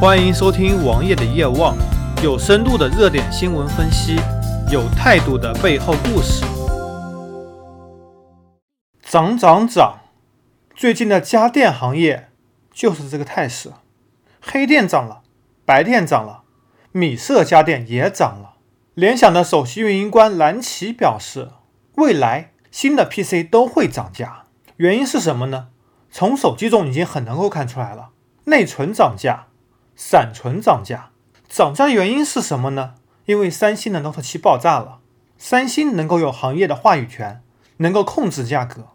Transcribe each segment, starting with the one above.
欢迎收听王爷的夜望，有深度的热点新闻分析，有态度的背后故事。涨涨涨！最近的家电行业就是这个态势，黑电涨了，白电涨了，米色家电也涨了。联想的首席运营官蓝奇表示，未来新的 PC 都会涨价，原因是什么呢？从手机中已经很能够看出来了，内存涨价，闪存涨价。涨价的原因是什么呢？因为三星的 Note 7爆炸了，三星能够有行业的话语权，能够控制价格。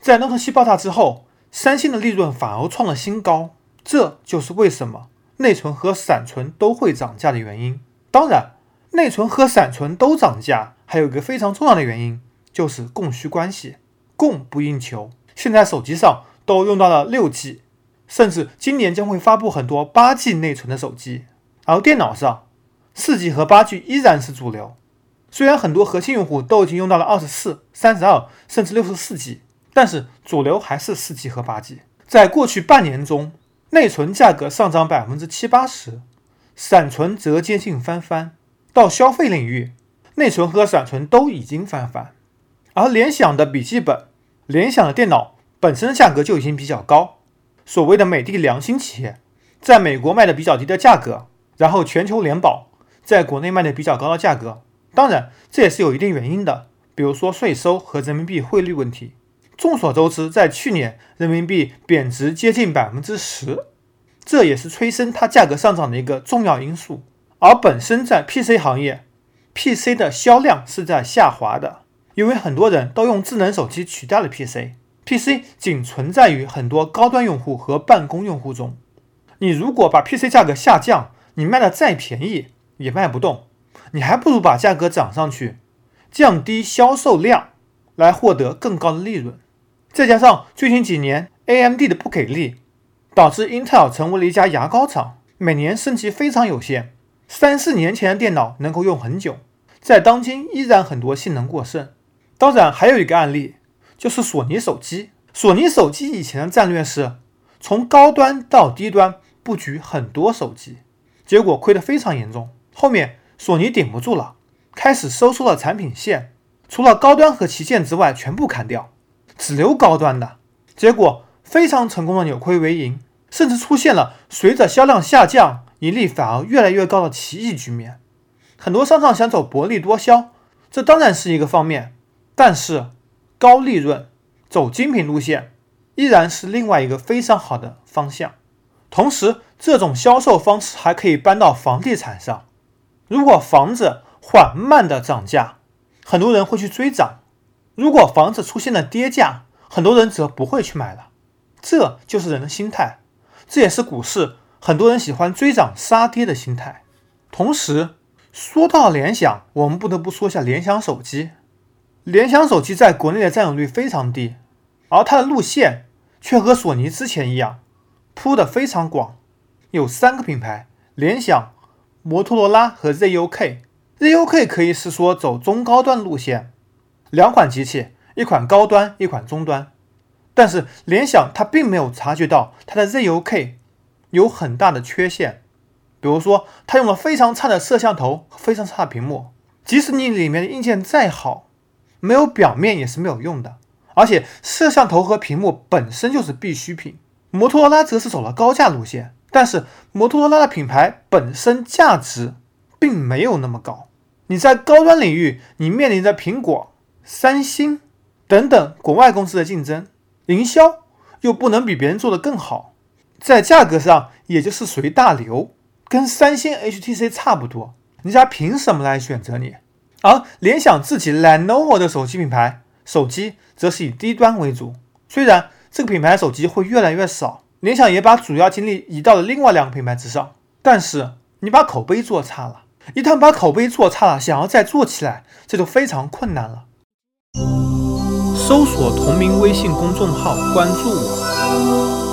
在 Note 7爆炸之后，三星的利润反而创了新高，这就是为什么内存和闪存都会涨价的原因。当然，内存和闪存都涨价，还有一个非常重要的原因，就是供需关系，供不应求。现在手机上都用到了六 G，甚至今年将会发布很多八 G 内存的手机，而电脑上四 G 和八 G 依然是主流。虽然很多核心用户都已经用到了二十四、三十二，甚至六十四 G。但是主流还是四 G 和八 G。在过去半年中，内存价格上涨百分之七八十，闪存则接近翻番。到消费领域，内存和闪存都已经翻番。而联想的笔记本、联想的电脑本身价格就已经比较高。所谓的美的良心企业，在美国卖的比较低的价格，然后全球联保在国内卖的比较高的价格。当然，这也是有一定原因的，比如说税收和人民币汇率问题。众所周知，在去年人民币贬值接近百分之十，这也是催生它价格上涨的一个重要因素。而本身在 PC 行业，PC 的销量是在下滑的，因为很多人都用智能手机取代了 PC PC 仅存在于很多高端用户和办公用户中。你如果把 PC 价格下降，你卖的再便宜也卖不动，你还不如把价格涨上去，降低销售量，来获得更高的利润。再加上最近几年 AMD 的不给力，导致 Intel 成为了一家牙膏厂，每年升级非常有限。三四年前的电脑能够用很久，在当今依然很多性能过剩。当然，还有一个案例就是索尼手机。索尼手机以前的战略是从高端到低端布局很多手机，结果亏得非常严重。后面索尼顶不住了，开始收缩了产品线，除了高端和旗舰之外，全部砍掉。只留高端的，结果非常成功的扭亏为盈，甚至出现了随着销量下降，盈利反而越来越高的奇异局面。很多商场想走薄利多销，这当然是一个方面，但是高利润、走精品路线依然是另外一个非常好的方向。同时，这种销售方式还可以搬到房地产上。如果房子缓慢的涨价，很多人会去追涨。如果房子出现了跌价，很多人则不会去买了，这就是人的心态，这也是股市很多人喜欢追涨杀跌的心态。同时，说到联想，我们不得不说一下联想手机。联想手机在国内的占有率非常低，而它的路线却和索尼之前一样，铺的非常广，有三个品牌：联想、摩托罗拉和 ZUK。ZUK 可以是说走中高端路线。两款机器，一款高端，一款中端。但是联想它并没有察觉到它的 ZUK 有很大的缺陷，比如说它用了非常差的摄像头非常差的屏幕，即使你里面的硬件再好，没有表面也是没有用的。而且摄像头和屏幕本身就是必需品。摩托罗拉则是走了高价路线，但是摩托罗拉的品牌本身价值并没有那么高。你在高端领域，你面临着苹果。三星等等国外公司的竞争，营销又不能比别人做得更好，在价格上也就是属于大流，跟三星 HTC 差不多，人家凭什么来选择你？而联想自己 Lenovo 的手机品牌手机则是以低端为主，虽然这个品牌手机会越来越少，联想也把主要精力移到了另外两个品牌之上，但是你把口碑做差了，一旦把口碑做差了，想要再做起来，这就非常困难了。搜索同名微信公众号，关注我。